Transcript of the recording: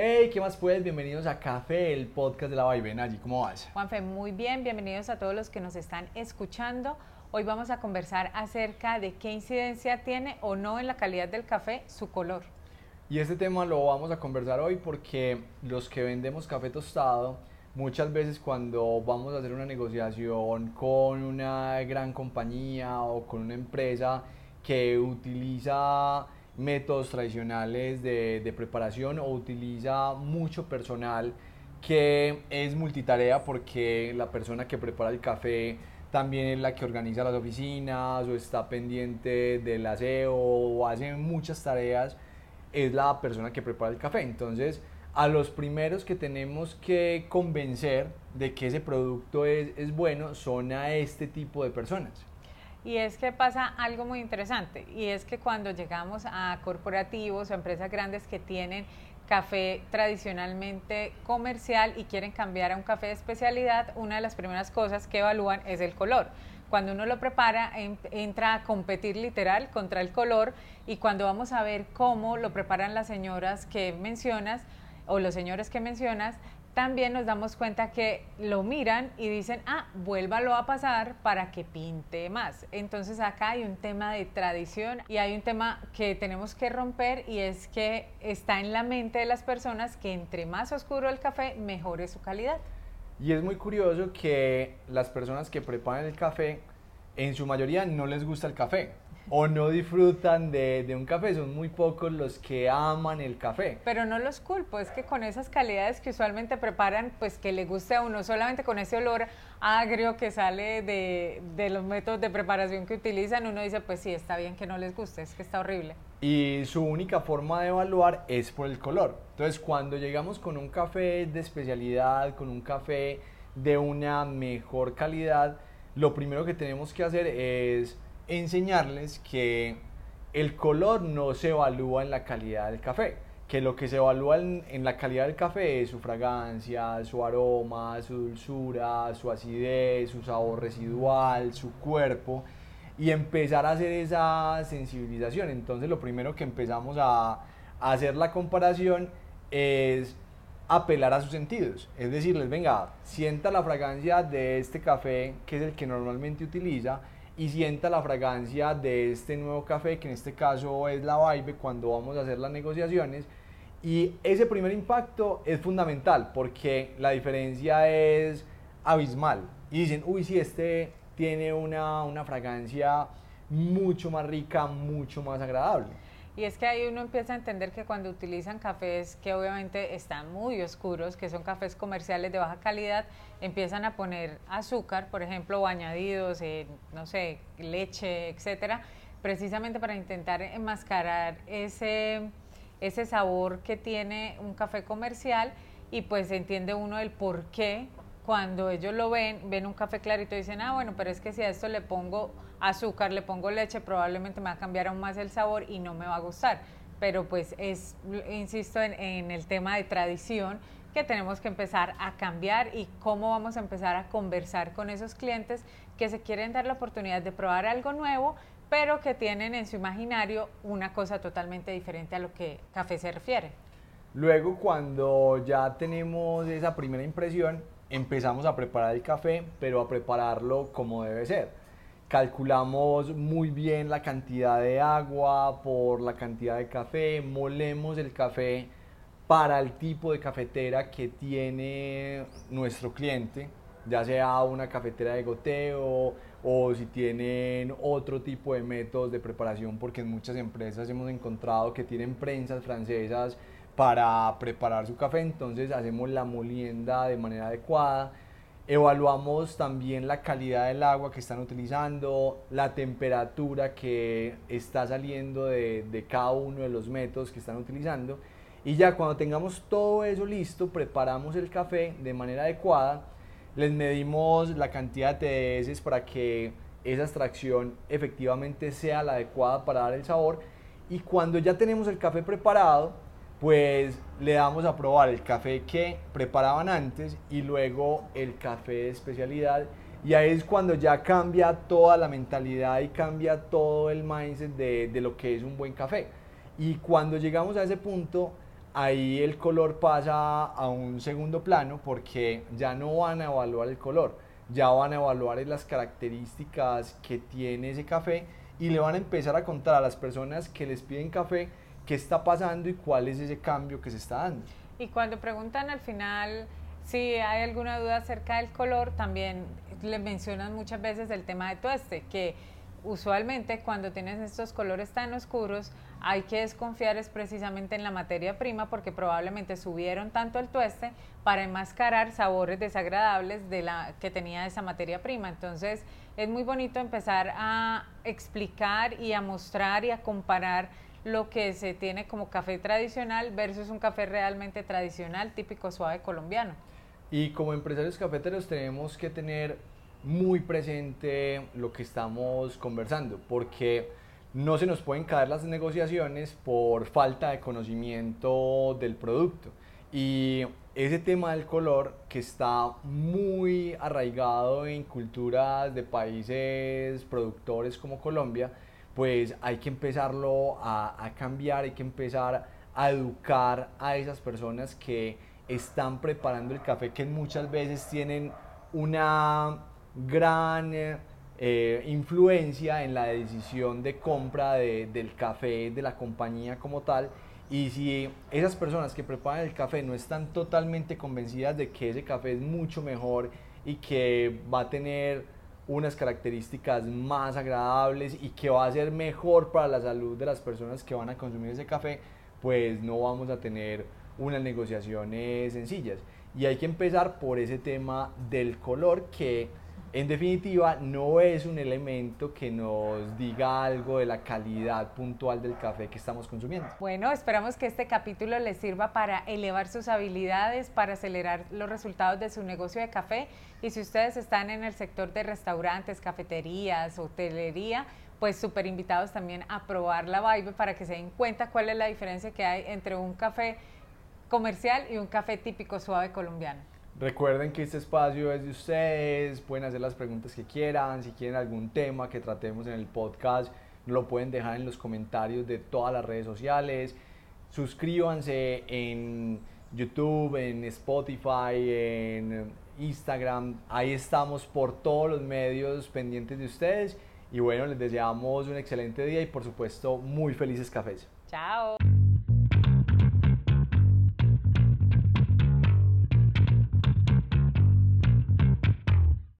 Hey, ¿qué más pues? Bienvenidos a Café, el podcast de la Vaivén. Allí, ¿cómo vas? Juanfe, muy bien. Bienvenidos a todos los que nos están escuchando. Hoy vamos a conversar acerca de qué incidencia tiene o no en la calidad del café su color. Y este tema lo vamos a conversar hoy porque los que vendemos café tostado, muchas veces cuando vamos a hacer una negociación con una gran compañía o con una empresa que utiliza métodos tradicionales de, de, preparación o utiliza mucho personal que es multitarea porque la persona que prepara el café también es la que organiza las oficinas o está pendiente del aseo o hace muchas tareas, es la persona que prepara el café. Entonces, a los primeros que tenemos que convencer de que ese producto es, es bueno son a este tipo de personas. Y es que pasa algo muy interesante, y es que cuando llegamos a corporativos o empresas grandes que tienen café tradicionalmente comercial y quieren cambiar a un café de especialidad, una de las primeras cosas que evalúan es el color. Cuando uno lo prepara, entra a competir literal contra el color y cuando vamos a ver cómo lo preparan las señoras que mencionas o los señores que mencionas, también nos damos cuenta que lo miran y dicen, ah, vuélvalo a pasar para que pinte más. Entonces acá hay un tema de tradición y hay un tema que tenemos que romper y es que está en la mente de las personas que entre más oscuro el café, mejor es su calidad. Y es muy curioso que las personas que preparan el café, en su mayoría no les gusta el café o no disfrutan de, de, un café. Son muy pocos los que aman el café. Pero no los culpo, es que con esas calidades que usualmente preparan, pues que le guste a uno, solamente con ese olor agrio que sale de, de los métodos de preparación que utilizan, uno dice, pues sí, está bien que no les guste, es que está horrible. Y su única forma de evaluar es por el color. Entonces, cuando llegamos con un café de especialidad, con un café de una mejor calidad, lo primero que tenemos que hacer es enseñarles que el color no se evalúa en la calidad del café, que lo que se evalúa en, la calidad del café es su fragancia, su aroma, su dulzura, su acidez, su sabor residual, su cuerpo, y empezar a hacer esa sensibilización. Entonces lo primero que empezamos a, a hacer la comparación es apelar a sus sentidos, es decirles, venga, sienta la fragancia de este café, que es el que normalmente utiliza, y sienta la fragancia de este nuevo café, que en este caso es la Vibe, cuando vamos a hacer las negociaciones. Y ese primer impacto es fundamental porque la diferencia es abismal. Y dicen, uy, si este tiene una, una fragancia mucho más rica, mucho más agradable. Y es que ahí uno empieza a entender que cuando utilizan cafés que obviamente están muy oscuros, que son cafés comerciales de baja calidad, empiezan a poner azúcar, por ejemplo, o añadidos, no sé, leche, etcétera, precisamente para intentar enmascarar ese, ese sabor que tiene un café comercial y pues entiende uno el por qué cuando ellos lo ven, ven un café clarito y dicen, ah, bueno, pero es que si a esto le pongo azúcar, le pongo leche, probablemente me va a cambiar aún más el sabor y no me va a gustar. Pero pues es, insisto, en, el tema de tradición que tenemos que empezar a cambiar y cómo vamos a empezar a conversar con esos clientes que se quieren dar la oportunidad de probar algo nuevo, pero que tienen en su imaginario una cosa totalmente diferente a lo que café se refiere. Luego, cuando ya tenemos esa primera impresión, empezamos a preparar el café, pero a prepararlo como debe ser. Calculamos muy bien la cantidad de agua por la cantidad de café, molemos el café para el tipo de cafetera que tiene nuestro cliente, ya sea una cafetera de goteo o si tienen otro tipo de métodos de preparación, porque en muchas empresas hemos encontrado que tienen prensas francesas para preparar su café, entonces hacemos la molienda de manera adecuada. Evaluamos también la calidad del agua que están utilizando, la temperatura que está saliendo de, de, cada uno de los métodos que están utilizando. Y ya cuando tengamos todo eso listo, preparamos el café de manera adecuada, les medimos la cantidad de TDS para que esa extracción efectivamente sea la adecuada para dar el sabor. Y cuando ya tenemos el café preparado, pues le damos a probar el café que preparaban antes y luego el café de especialidad. Y ahí es cuando ya cambia toda la mentalidad y cambia todo el mindset de, de lo que es un buen café. Y cuando llegamos a ese punto, ahí el color pasa a un segundo plano porque ya no van a evaluar el color, ya van a evaluar las características que tiene ese café y le van a empezar a contar a las personas que les piden café qué está pasando y cuál es ese cambio que se está dando. Y cuando preguntan al final si hay alguna duda acerca del color, también le mencionan muchas veces el tema de tueste, que usualmente cuando tienes estos colores tan oscuros hay que desconfiar es precisamente en la materia prima porque probablemente subieron tanto el tueste para enmascarar sabores desagradables de la que tenía esa materia prima. Entonces es muy bonito empezar a explicar y a mostrar y a comparar lo que se tiene como café tradicional versus un café realmente tradicional, típico suave colombiano. Y como empresarios cafeteros tenemos que tener muy presente lo que estamos conversando, porque no se nos pueden caer las negociaciones por falta de conocimiento del producto. Y ese tema del color que está muy arraigado en culturas de países productores como Colombia, pues hay que empezarlo a, cambiar, hay que empezar a educar a esas personas que están preparando el café, que muchas veces tienen una gran eh, influencia en la decisión de compra del café de la compañía como tal. Y si esas personas que preparan el café no están totalmente convencidas de que ese café es mucho mejor y que va a tener unas características más agradables y que va a ser mejor para la salud de las personas que van a consumir ese café, pues no vamos a tener unas negociaciones sencillas. Y hay que empezar por ese tema del color que en definitiva, no es un elemento que nos diga algo de la calidad puntual del café que estamos consumiendo. Bueno, esperamos que este capítulo les sirva para elevar sus habilidades, para acelerar los resultados de su negocio de café. Y si ustedes están en el sector de restaurantes, cafeterías, hotelería, pues súper invitados también a probar la Vibe para que se den cuenta cuál es la diferencia que hay entre un café comercial y un café típico suave colombiano. Recuerden que este espacio es de ustedes, pueden hacer las preguntas que quieran, si quieren algún tema que tratemos en el podcast, lo pueden dejar en los comentarios de todas las redes sociales. Suscríbanse en YouTube, en Spotify, en Instagram. Ahí estamos por todos los medios pendientes de ustedes. Y bueno, les deseamos un excelente día y por supuesto muy felices cafés. Chao.